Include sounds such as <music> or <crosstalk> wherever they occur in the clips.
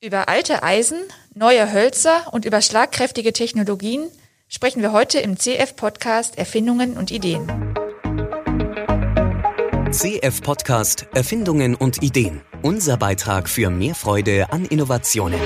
Über alte Eisen, neue Hölzer und über schlagkräftige Technologien sprechen wir heute im CF-Podcast Erfindungen und Ideen. CF-Podcast Erfindungen und Ideen. Unser Beitrag für mehr Freude an Innovationen.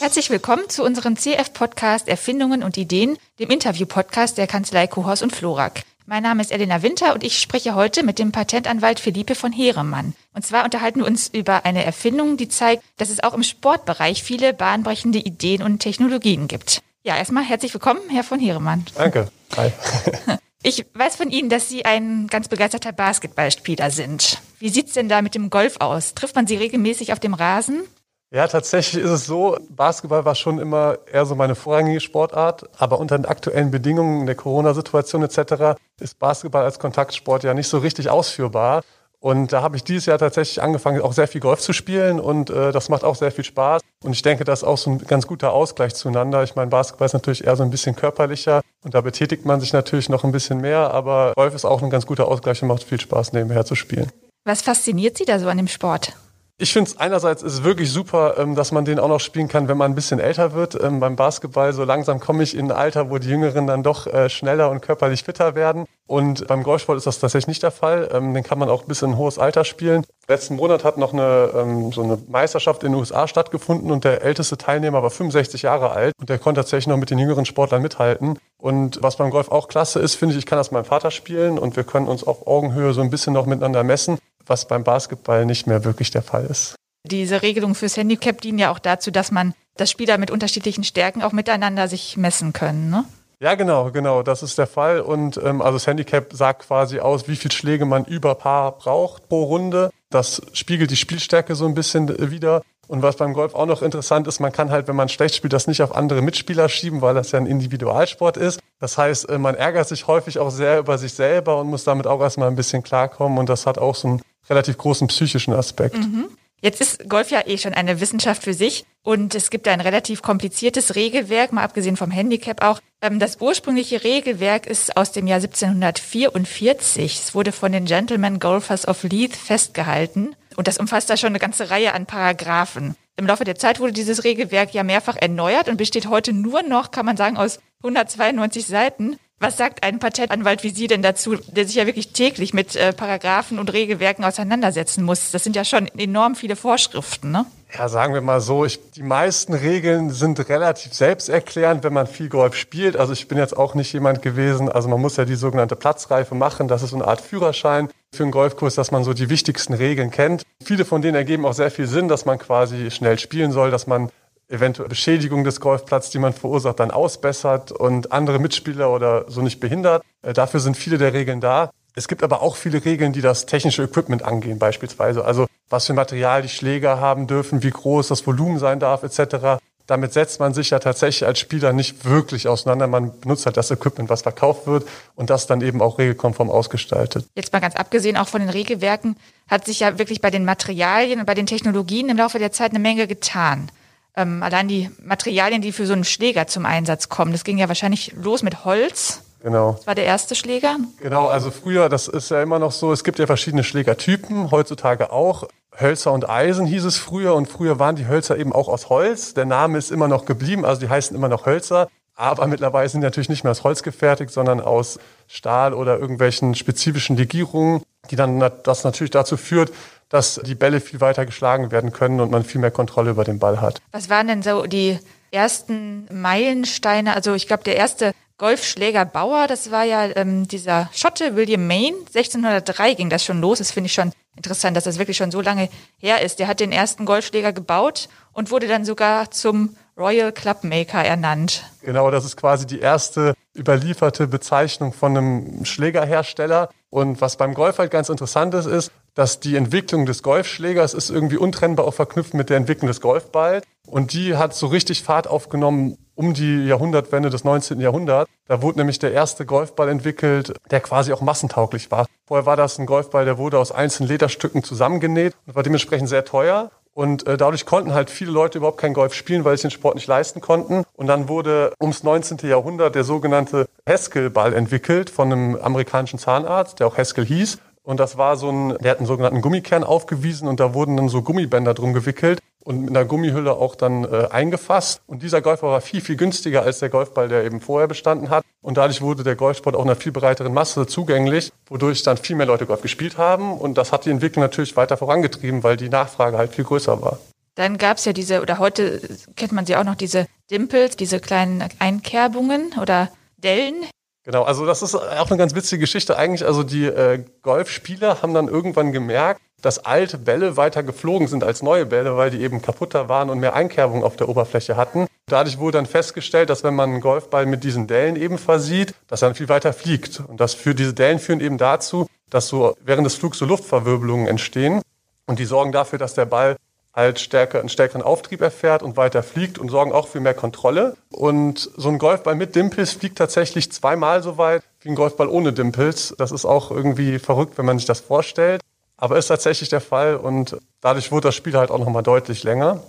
Herzlich willkommen zu unserem CF-Podcast Erfindungen und Ideen, dem Interview-Podcast der Kanzlei Kuhhaus und Florak. Mein Name ist Elena Winter und ich spreche heute mit dem Patentanwalt Philippe von Heeremann. Und zwar unterhalten wir uns über eine Erfindung, die zeigt, dass es auch im Sportbereich viele bahnbrechende Ideen und Technologien gibt. Ja, erstmal herzlich willkommen, Herr von Heeremann. Danke. Hi. <laughs> Ich weiß von Ihnen, dass Sie ein ganz begeisterter Basketballspieler sind. Wie sieht's denn da mit dem Golf aus? Trifft man Sie regelmäßig auf dem Rasen? Ja, tatsächlich ist es so, Basketball war schon immer eher so meine vorrangige Sportart, aber unter den aktuellen Bedingungen der Corona-Situation etc. ist Basketball als Kontaktsport ja nicht so richtig ausführbar. Und da habe ich dieses Jahr tatsächlich angefangen, auch sehr viel Golf zu spielen und äh, das macht auch sehr viel Spaß. Und ich denke, das ist auch so ein ganz guter Ausgleich zueinander. Ich meine, Basketball ist natürlich eher so ein bisschen körperlicher und da betätigt man sich natürlich noch ein bisschen mehr, aber Golf ist auch ein ganz guter Ausgleich und macht viel Spaß, nebenher zu spielen. Was fasziniert Sie da so an dem Sport? Ich finde es einerseits ist wirklich super, ähm, dass man den auch noch spielen kann, wenn man ein bisschen älter wird. Ähm, beim Basketball so langsam komme ich in ein Alter, wo die Jüngeren dann doch äh, schneller und körperlich fitter werden. Und beim Golfsport ist das tatsächlich nicht der Fall. Ähm, den kann man auch bis in ein hohes Alter spielen. Letzten Monat hat noch eine so eine Meisterschaft in den USA stattgefunden und der älteste Teilnehmer war 65 Jahre alt und der konnte tatsächlich noch mit den jüngeren Sportlern mithalten. Und was beim Golf auch klasse ist, finde ich, ich kann das meinem Vater spielen und wir können uns auf Augenhöhe so ein bisschen noch miteinander messen was beim Basketball nicht mehr wirklich der Fall ist. Diese Regelungen fürs Handicap dienen ja auch dazu, dass man, dass Spieler mit unterschiedlichen Stärken auch miteinander sich messen können, ne? Ja, genau, genau, das ist der Fall. Und ähm, also das Handicap sagt quasi aus, wie viele Schläge man über Paar braucht pro Runde. Das spiegelt die Spielstärke so ein bisschen wieder. Und was beim Golf auch noch interessant ist, man kann halt, wenn man schlecht spielt, das nicht auf andere Mitspieler schieben, weil das ja ein Individualsport ist. Das heißt, äh, man ärgert sich häufig auch sehr über sich selber und muss damit auch erstmal ein bisschen klarkommen. Und das hat auch so einen relativ großen psychischen Aspekt. Mhm. Jetzt ist Golf ja eh schon eine Wissenschaft für sich und es gibt ein relativ kompliziertes Regelwerk, mal abgesehen vom Handicap auch. Ähm, das ursprüngliche Regelwerk ist aus dem Jahr 1744. Es wurde von den Gentlemen Golfers of Leith festgehalten und das umfasst da schon eine ganze Reihe an Paragraphen. Im Laufe der Zeit wurde dieses Regelwerk ja mehrfach erneuert und besteht heute nur noch, kann man sagen, aus 192 Seiten. Was sagt ein Patentanwalt wie Sie denn dazu, der sich ja wirklich täglich mit äh, Paragraphen und Regelwerken auseinandersetzen muss? Das sind ja schon enorm viele Vorschriften, ne? Ja, sagen wir mal so, ich, die meisten Regeln sind relativ selbsterklärend, wenn man viel Golf spielt. Also ich bin jetzt auch nicht jemand gewesen, also man muss ja die sogenannte Platzreife machen. Das ist so eine Art Führerschein für einen Golfkurs, dass man so die wichtigsten Regeln kennt. Viele von denen ergeben auch sehr viel Sinn, dass man quasi schnell spielen soll, dass man eventuell Beschädigung des Golfplatzes, die man verursacht, dann ausbessert und andere Mitspieler oder so nicht behindert. Äh, dafür sind viele der Regeln da. Es gibt aber auch viele Regeln, die das technische Equipment angehen, beispielsweise. Also was für Material die Schläger haben dürfen, wie groß das Volumen sein darf, etc. Damit setzt man sich ja tatsächlich als Spieler nicht wirklich auseinander. Man benutzt halt das Equipment, was verkauft wird und das dann eben auch regelkonform ausgestaltet. Jetzt mal ganz abgesehen auch von den Regelwerken, hat sich ja wirklich bei den Materialien und bei den Technologien im Laufe der Zeit eine Menge getan ähm, allein die Materialien, die für so einen Schläger zum Einsatz kommen, das ging ja wahrscheinlich los mit Holz. Genau. Das war der erste Schläger. Genau, also früher, das ist ja immer noch so, es gibt ja verschiedene Schlägertypen, heutzutage auch. Hölzer und Eisen hieß es früher und früher waren die Hölzer eben auch aus Holz. Der Name ist immer noch geblieben, also die heißen immer noch Hölzer. Aber mittlerweile sind die natürlich nicht mehr aus Holz gefertigt, sondern aus Stahl oder irgendwelchen spezifischen Legierungen, die dann das natürlich dazu führt, dass die Bälle viel weiter geschlagen werden können und man viel mehr Kontrolle über den Ball hat. Was waren denn so die ersten Meilensteine? Also ich glaube, der erste Golfschlägerbauer, das war ja ähm, dieser Schotte William Main. 1603 ging das schon los. Das finde ich schon interessant, dass das wirklich schon so lange her ist. Der hat den ersten Golfschläger gebaut und wurde dann sogar zum Royal Club Maker ernannt. Genau, das ist quasi die erste überlieferte Bezeichnung von einem Schlägerhersteller. Und was beim Golf halt ganz interessant ist, ist, dass die Entwicklung des Golfschlägers ist irgendwie untrennbar auch verknüpft mit der Entwicklung des Golfballs. Und die hat so richtig Fahrt aufgenommen um die Jahrhundertwende des 19. Jahrhunderts. Da wurde nämlich der erste Golfball entwickelt, der quasi auch massentauglich war. Vorher war das ein Golfball, der wurde aus einzelnen Lederstücken zusammengenäht und war dementsprechend sehr teuer. Und äh, dadurch konnten halt viele Leute überhaupt kein Golf spielen, weil sie den Sport nicht leisten konnten. Und dann wurde ums 19. Jahrhundert der sogenannte Haskell-Ball entwickelt von einem amerikanischen Zahnarzt, der auch Haskell hieß. Und das war so ein, der hat einen sogenannten Gummikern aufgewiesen und da wurden dann so Gummibänder drum gewickelt und mit einer Gummihülle auch dann äh, eingefasst. Und dieser Golfball war viel, viel günstiger als der Golfball, der eben vorher bestanden hat. Und dadurch wurde der Golfsport auch einer viel breiteren Masse zugänglich, wodurch dann viel mehr Leute Golf gespielt haben. Und das hat die Entwicklung natürlich weiter vorangetrieben, weil die Nachfrage halt viel größer war. Dann gab es ja diese, oder heute kennt man sie auch noch, diese Dimples, diese kleinen Einkerbungen oder Dellen, Genau, also das ist auch eine ganz witzige Geschichte eigentlich. Also die äh, Golfspieler haben dann irgendwann gemerkt, dass alte Bälle weiter geflogen sind als neue Bälle, weil die eben kaputter waren und mehr Einkerbung auf der Oberfläche hatten. Dadurch wurde dann festgestellt, dass wenn man einen Golfball mit diesen Dellen eben versieht, dass er dann viel weiter fliegt. Und das für diese Dellen führen eben dazu, dass so während des Flugs so Luftverwirbelungen entstehen. Und die sorgen dafür, dass der Ball halt stärker, einen stärkeren Auftrieb erfährt und weiter fliegt und sorgen auch für mehr Kontrolle. Und so ein Golfball mit Dimples fliegt tatsächlich zweimal so weit wie ein Golfball ohne Dimples. Das ist auch irgendwie verrückt, wenn man sich das vorstellt. Aber ist tatsächlich der Fall und dadurch wurde das Spiel halt auch nochmal deutlich länger.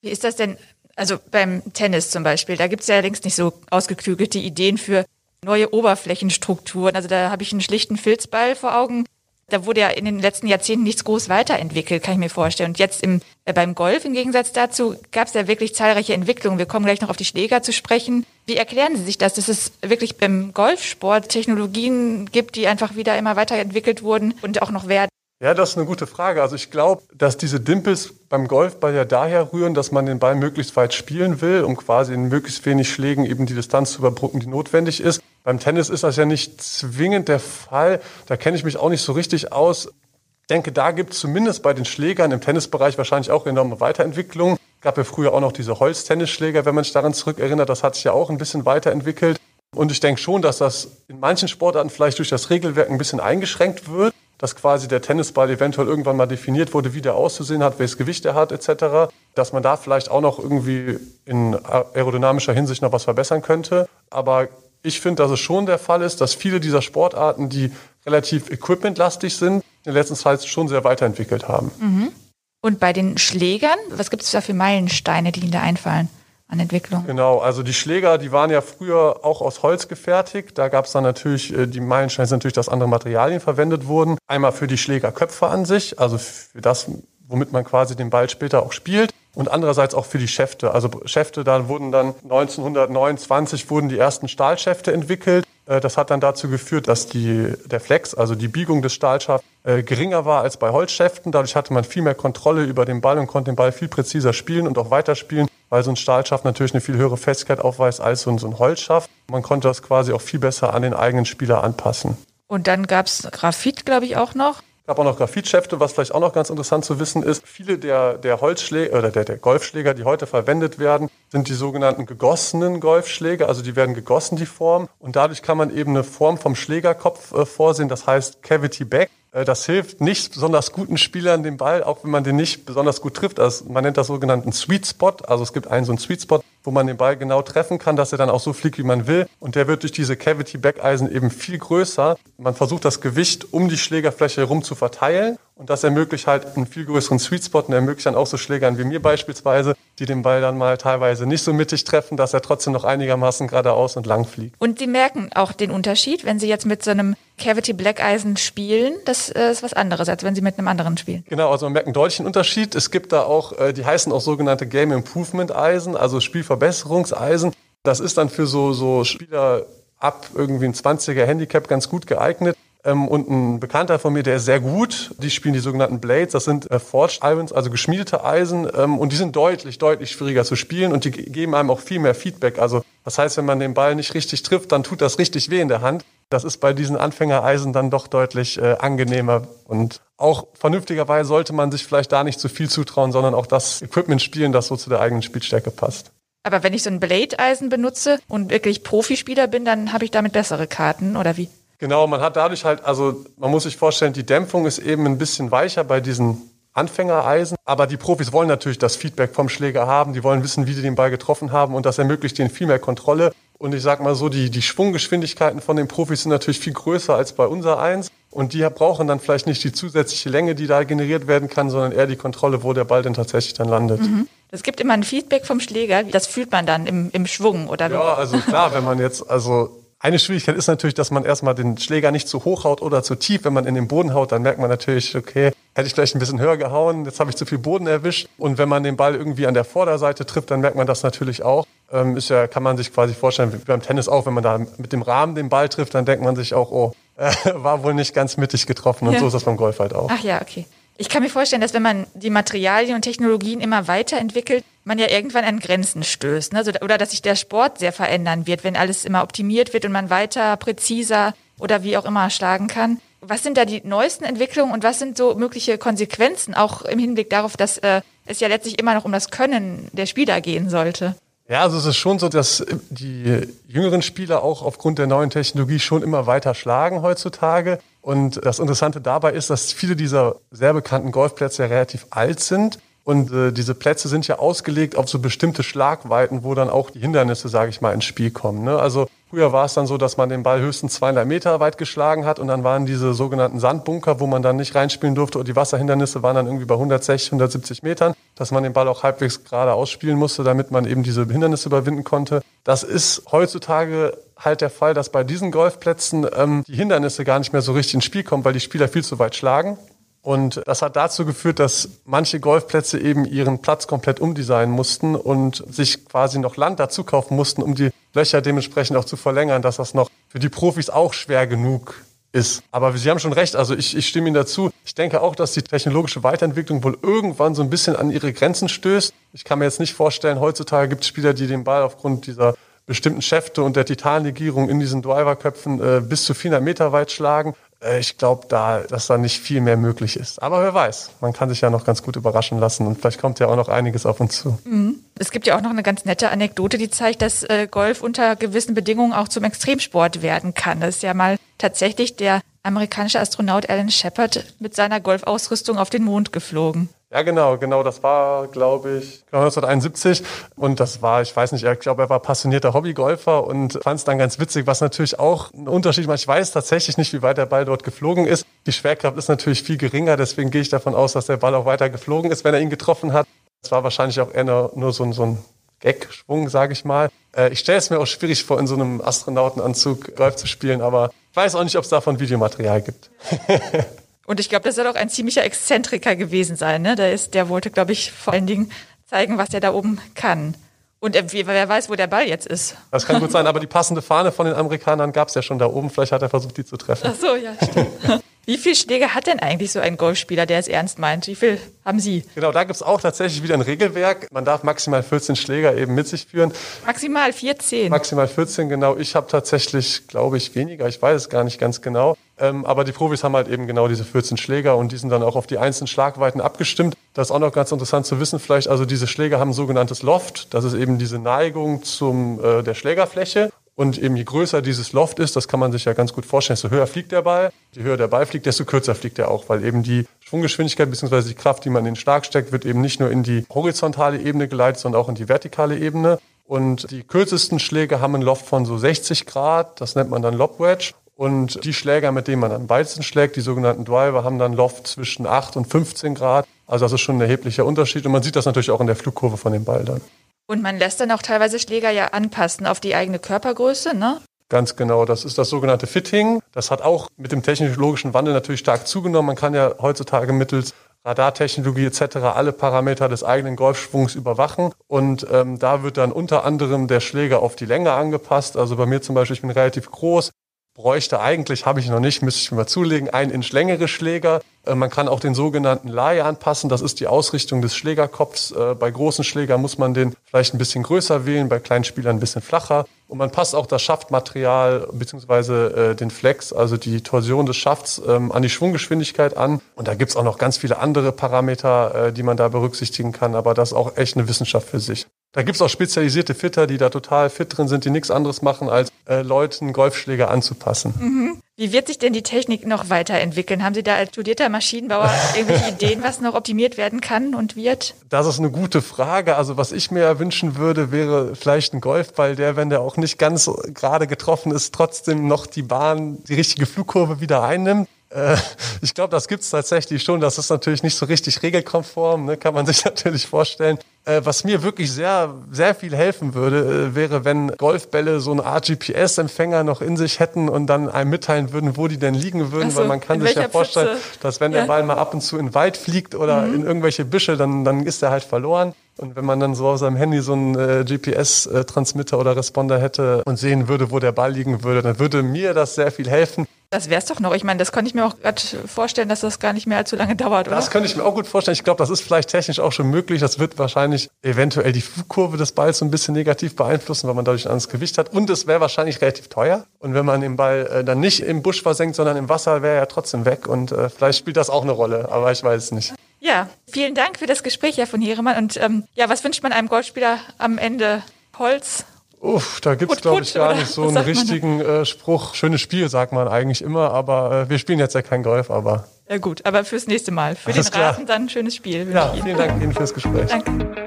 Wie ist das denn, also beim Tennis zum Beispiel, da gibt es ja längst nicht so ausgeklügelte Ideen für neue Oberflächenstrukturen. Also da habe ich einen schlichten Filzball vor Augen, da wurde ja in den letzten Jahrzehnten nichts groß weiterentwickelt, kann ich mir vorstellen. Und jetzt im, äh, beim Golf im Gegensatz dazu gab es ja wirklich zahlreiche Entwicklungen. Wir kommen gleich noch auf die Schläger zu sprechen. Wie erklären Sie sich das, dass es wirklich beim Golfsport Technologien gibt, die einfach wieder immer weiterentwickelt wurden und auch noch werden? Ja, das ist eine gute Frage. Also ich glaube, dass diese Dimples beim Golfball ja daher rühren, dass man den Ball möglichst weit spielen will, um quasi in möglichst wenig Schlägen eben die Distanz zu überbrücken, die notwendig ist. Beim Tennis ist das ja nicht zwingend der Fall. Da kenne ich mich auch nicht so richtig aus. Ich denke, da gibt es zumindest bei den Schlägern im Tennisbereich wahrscheinlich auch enorme Weiterentwicklungen. Es gab ja früher auch noch diese Holztennisschläger, wenn man sich daran zurückerinnert. Das hat sich ja auch ein bisschen weiterentwickelt. Und ich denke schon, dass das in manchen Sportarten vielleicht durch das Regelwerk ein bisschen eingeschränkt wird dass quasi der Tennisball eventuell irgendwann mal definiert wurde, wie der auszusehen hat, welches Gewicht er hat, etc., dass man da vielleicht auch noch irgendwie in aerodynamischer Hinsicht noch was verbessern könnte. Aber ich finde, dass es schon der Fall ist, dass viele dieser Sportarten, die relativ equipmentlastig sind, in der letzten Zeit schon sehr weiterentwickelt haben. Mhm. Und bei den Schlägern, was gibt es da für Meilensteine, die Ihnen da einfallen? an Entwicklung. Genau, also die Schläger, die waren ja früher auch aus Holz gefertigt. Da gab es dann natürlich, äh, die Meilensteine sind natürlich, dass andere Materialien verwendet wurden. Einmal für die Schlägerköpfe an sich, also für das, womit man quasi den Ball später auch spielt. Und andererseits auch für die Schäfte. Also Schäfte, da wurden dann 1929 wurden die ersten Stahlschäfte entwickelt. Äh, das hat dann dazu geführt, dass die, der Flex, also die Biegung des Stahlschafts, äh, geringer war als bei Holzschäften. Dadurch hatte man viel mehr Kontrolle über den Ball und konnte den Ball viel präziser spielen und auch weiterspielen, weil so ein Stahlschaft natürlich eine viel höhere Festigkeit aufweist als so ein, so ein Holzschaft. Man konnte das quasi auch viel besser an den eigenen Spieler anpassen. Und dann gab es Graphit, glaube ich, auch noch. Gab auch noch Graphitschäfte, was vielleicht auch noch ganz interessant zu wissen ist. Viele der, der Holzschläger oder der, der Golfschläger, die heute verwendet werden, sind die sogenannten gegossenen Golfschläger. Also die werden gegossen, die Form. Und dadurch kann man eben eine Form vom Schlägerkopf äh, vorsehen. Das heißt Cavity Back. Äh, das hilft nicht besonders guten Spielern den Ball, auch wenn man den nicht besonders gut trifft. Also man nennt das sogenannten Sweet Spot. Also es gibt einen so einen Sweet Spot, wo man den Ball genau treffen kann, dass er dann auch so fliegt, wie man will. Und der wird durch diese Cavity Backeisen eben viel größer. Man versucht das Gewicht um die Schlägerfläche herum zu verteilen. Und das ermöglicht halt einen viel größeren Sweet Spot und ermöglicht dann auch so Schlägern wie mir beispielsweise, die den Ball dann mal teilweise nicht so mittig treffen, dass er trotzdem noch einigermaßen geradeaus und lang fliegt. Und Sie merken auch den Unterschied, wenn Sie jetzt mit so einem Cavity Black Eisen spielen. Das äh, ist was anderes, als wenn Sie mit einem anderen spielen. Genau, also man merkt einen deutlichen Unterschied. Es gibt da auch, äh, die heißen auch sogenannte Game Improvement Eisen, also Spielverbesserungseisen. Das ist dann für so, so Spieler ab irgendwie ein 20er Handicap ganz gut geeignet. Ähm, und ein Bekannter von mir, der ist sehr gut. Die spielen die sogenannten Blades. Das sind äh, Forged Irons, also geschmiedete Eisen. Ähm, und die sind deutlich, deutlich schwieriger zu spielen und die geben einem auch viel mehr Feedback. Also das heißt, wenn man den Ball nicht richtig trifft, dann tut das richtig weh in der Hand. Das ist bei diesen Anfängereisen dann doch deutlich äh, angenehmer. Und auch vernünftigerweise sollte man sich vielleicht da nicht zu viel zutrauen, sondern auch das Equipment spielen, das so zu der eigenen Spielstärke passt. Aber wenn ich so ein Blade-Eisen benutze und wirklich Profispieler bin, dann habe ich damit bessere Karten, oder wie? Genau, man hat dadurch halt, also man muss sich vorstellen, die Dämpfung ist eben ein bisschen weicher bei diesen Anfängereisen. Aber die Profis wollen natürlich das Feedback vom Schläger haben. Die wollen wissen, wie sie den Ball getroffen haben. Und das ermöglicht ihnen viel mehr Kontrolle. Und ich sag mal so, die, die Schwunggeschwindigkeiten von den Profis sind natürlich viel größer als bei unser Eins. Und die brauchen dann vielleicht nicht die zusätzliche Länge, die da generiert werden kann, sondern eher die Kontrolle, wo der Ball denn tatsächlich dann landet. Mhm. Es gibt immer ein Feedback vom Schläger. Das fühlt man dann im, im Schwung, oder? Ja, also klar, wenn man jetzt, also Eine Schwierigkeit ist natürlich, dass man erstmal den Schläger nicht zu hoch haut oder zu tief. Wenn man in den Boden haut, dann merkt man natürlich, okay, hätte ich vielleicht ein bisschen höher gehauen, jetzt habe ich zu viel Boden erwischt. Und wenn man den Ball irgendwie an der Vorderseite trifft, dann merkt man das natürlich auch. Ähm, ist ja, kann man sich quasi vorstellen, wie beim Tennis auch, wenn man da mit dem Rahmen den Ball trifft, dann denkt man sich auch, oh, äh, <laughs> war wohl nicht ganz mittig getroffen. Und ja. so ist das beim Golf halt auch. Ach ja, okay. Ich kann mir vorstellen, dass wenn man die Materialien und Technologien immer weiterentwickelt, man ja irgendwann an Grenzen stößt. Ne? Oder dass sich der Sport sehr verändern wird, wenn alles immer optimiert wird und man weiter, präziser oder wie auch immer schlagen kann. Was sind da die neuesten Entwicklungen und was sind so mögliche Konsequenzen, auch im Hinblick darauf, dass äh, es ja letztlich immer noch um das Können der Spieler gehen sollte? Ja, also es ist schon so, dass die jüngeren Spieler auch aufgrund der neuen Technologie schon immer weiter schlagen heutzutage. Und das Interessante dabei ist, dass viele dieser sehr bekannten Golfplätze ja relativ alt sind. Und äh, diese Plätze sind ja ausgelegt auf so bestimmte Schlagweiten, wo dann auch die Hindernisse, sage ich mal, ins Spiel kommen. Ne? Also Früher war es dann so, dass man den Ball höchstens 200 Meter weit geschlagen hat und dann waren diese sogenannten Sandbunker, wo man dann nicht reinspielen durfte und die Wasserhindernisse waren dann irgendwie bei 160, 170 Metern, dass man den Ball auch halbwegs gerade ausspielen musste, damit man eben diese Hindernisse überwinden konnte. Das ist heutzutage halt der Fall, dass bei diesen Golfplätzen ähm, die Hindernisse gar nicht mehr so richtig ins Spiel kommen, weil die Spieler viel zu weit schlagen. Und das hat dazu geführt, dass manche Golfplätze eben ihren Platz komplett umdesignen mussten und sich quasi noch Land dazu kaufen mussten, um die Löcher dementsprechend auch zu verlängern, dass das noch für die Profis auch schwer genug ist. Aber Sie haben schon recht, also ich, ich stimme Ihnen dazu. Ich denke auch, dass die technologische Weiterentwicklung wohl irgendwann so ein bisschen an ihre Grenzen stößt. Ich kann mir jetzt nicht vorstellen, heutzutage gibt es Spieler, die den Ball aufgrund dieser bestimmten Schäfte und der Titanlegierung in diesen Driverköpfen äh, bis zu 400 Meter weit schlagen. Äh, ich glaube, da, dass da nicht viel mehr möglich ist. Aber wer weiß, man kann sich ja noch ganz gut überraschen lassen und vielleicht kommt ja auch noch einiges auf uns zu. Mhm. Es gibt ja auch noch eine ganz nette Anekdote, die zeigt, dass äh, Golf unter gewissen Bedingungen auch zum Extremsport werden kann. Das ist ja mal tatsächlich der amerikanische Astronaut Alan Shepard mit seiner Golfausrüstung auf den Mond geflogen. Ja, genau, genau. Das war, glaube ich, 1971. Und das war, ich weiß nicht, ich glaube, er war passionierter Hobbygolfer und fand es dann ganz witzig, was natürlich auch ein Unterschied macht. Ich weiß tatsächlich nicht, wie weit der Ball dort geflogen ist. Die Schwerkraft ist natürlich viel geringer, deswegen gehe ich davon aus, dass der Ball auch weiter geflogen ist, wenn er ihn getroffen hat. Es war wahrscheinlich auch eher nur, so, so ein Gag-Schwung, sage ich mal. Äh, ich stelle es mir auch schwierig vor, in so einem Astronautenanzug Golf zu spielen, aber ich weiß auch nicht, ob es davon Videomaterial gibt. <laughs> Und ich glaube, das soll auch ein ziemlicher Exzentriker gewesen sein. Ne? Der, ist, der wollte, glaube ich, vor allen Dingen zeigen, was er da oben kann. Und er, wer weiß, wo der Ball jetzt ist. Das kann gut sein, aber die passende Fahne von den Amerikanern gab es ja schon da oben. Vielleicht hat er versucht, die zu treffen. Ach so, ja, stimmt. Wie viele Schläge hat denn eigentlich so ein Golfspieler, der es ernst meint? Wie viel haben Sie? Genau, da gibt es auch tatsächlich wieder ein Regelwerk. Man darf maximal 14 Schläger eben mit sich führen. Maximal 14? Maximal 14, genau. Ich habe tatsächlich, glaube ich, weniger. Ich weiß es gar nicht ganz genau. Ähm, aber die Profis haben halt eben genau diese 14 Schläger und die sind dann auch auf die einzelnen Schlagweiten abgestimmt. Das ist auch noch ganz interessant zu wissen vielleicht. Also diese Schläger haben ein sogenanntes Loft. Das ist eben diese Neigung zum, äh, der Schlägerfläche. Und eben je größer dieses Loft ist, das kann man sich ja ganz gut vorstellen, desto höher fliegt der Ball. Je höher der Ball fliegt, desto kürzer fliegt er auch, weil eben die Schwunggeschwindigkeit bzw. die Kraft, die man in den Schlag steckt, wird eben nicht nur in die horizontale Ebene geleitet, sondern auch in die vertikale Ebene. Und die kürzesten Schläge haben ein Loft von so 60 Grad, das nennt man dann Lob Wedge. Und die Schläger, mit denen man am weitesten schlägt, die sogenannten Driver, haben dann Loft zwischen 8 und 15 Grad. Also das ist schon ein erheblicher Unterschied. Und man sieht das natürlich auch in der Flugkurve von dem Ball dann. Und man lässt dann auch teilweise Schläger ja anpassen auf die eigene Körpergröße, ne? Ganz genau, das ist das sogenannte Fitting. Das hat auch mit dem technologischen Wandel natürlich stark zugenommen. Man kann ja heutzutage mittels Radartechnologie etc. alle Parameter des eigenen Golfschwungs überwachen. Und ähm, da wird dann unter anderem der Schläger auf die Länge angepasst. Also bei mir zum Beispiel, ich bin relativ groß, bräuchte eigentlich, habe ich noch nicht, müsste ich mir mal zulegen, ein Inch längere Schläger. Äh, man kann auch den sogenannten Lie anpassen. Das ist die Ausrichtung des Schlägerkopfs. Äh, bei großen Schlägern muss man den vielleicht ein bisschen größer wählen, bei kleinen Spielern ein bisschen flacher. Und man passt auch das Schaftmaterial bzw. Äh, den Flex, also die Torsion des Schafts, ähm, an die Schwunggeschwindigkeit an. Und da gibt's auch noch ganz viele andere Parameter, die man da berücksichtigen kann. Aber das ist auch echt eine Wissenschaft für sich. Da gibt's auch spezialisierte Fitter, die da total fit drin sind, die nichts anderes machen, als äh, Leuten Golfschläger anzupassen. Mhm. Wie wird sich denn die Technik noch weiterentwickeln? Haben Sie da als studierter Maschinenbauer irgendwelche <laughs> Ideen, was noch optimiert werden kann und wird? Das ist eine gute Frage. Also was ich mir wünschen würde, wäre vielleicht ein Golfball, der, wenn der auch nicht ganz gerade getroffen ist, trotzdem noch die Bahn, die richtige Flugkurve wieder einnimmt. Äh, ich glaube, das gibt's tatsächlich schon. Das ist natürlich nicht so richtig regelkonform, ne? kann man sich <laughs> natürlich vorstellen. Äh, was mir wirklich sehr, sehr viel helfen würde, äh, wäre, wenn Golfbälle so eine Art GPS-Empfänger noch in sich hätten und dann einem mitteilen würden, wo die denn liegen würden, so, weil man kann sich ja vorstellen, Pfütze? dass wenn Ja. der Ball mal ab und zu in den Wald fliegt oder Mhm. in irgendwelche Büsche, dann, dann ist er halt verloren. Und wenn man dann so auf seinem Handy so einen äh, GPS-Transmitter oder Responder hätte und sehen würde, wo der Ball liegen würde, dann würde mir das sehr viel helfen. Das wär's doch noch. Ich meine, das konnte ich mir auch gerade vorstellen, dass das gar nicht mehr allzu lange dauert, oder? Das könnte ich mir auch gut vorstellen. Ich glaube, das ist vielleicht technisch auch schon möglich. Das wird wahrscheinlich eventuell die Flugkurve des Balls so ein bisschen negativ beeinflussen, weil man dadurch ein anderes Gewicht hat. Und es wäre wahrscheinlich relativ teuer. Und wenn man den Ball äh, dann nicht im Busch versenkt, sondern im Wasser, wäre er ja trotzdem weg. Und äh, vielleicht spielt das auch eine Rolle, aber ich weiß es nicht. Ja, vielen Dank für das Gespräch, Herr von Heeremann. Und ähm, ja, was wünscht man einem Golfspieler am Ende? Holz? Uff, da gibt's glaube ich gar oder nicht so was einen richtigen äh, Spruch. Schönes Spiel, sagt man eigentlich immer, aber äh, wir spielen jetzt ja kein Golf, aber Ja gut, aber fürs nächste Mal. Für Alles den klar. Rasen dann ein schönes Spiel. ja, vielen Dank Ihnen fürs Gespräch. Danke.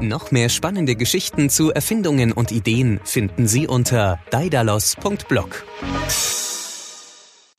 Noch mehr spannende Geschichten zu Erfindungen und Ideen finden Sie unter daidalos.blog.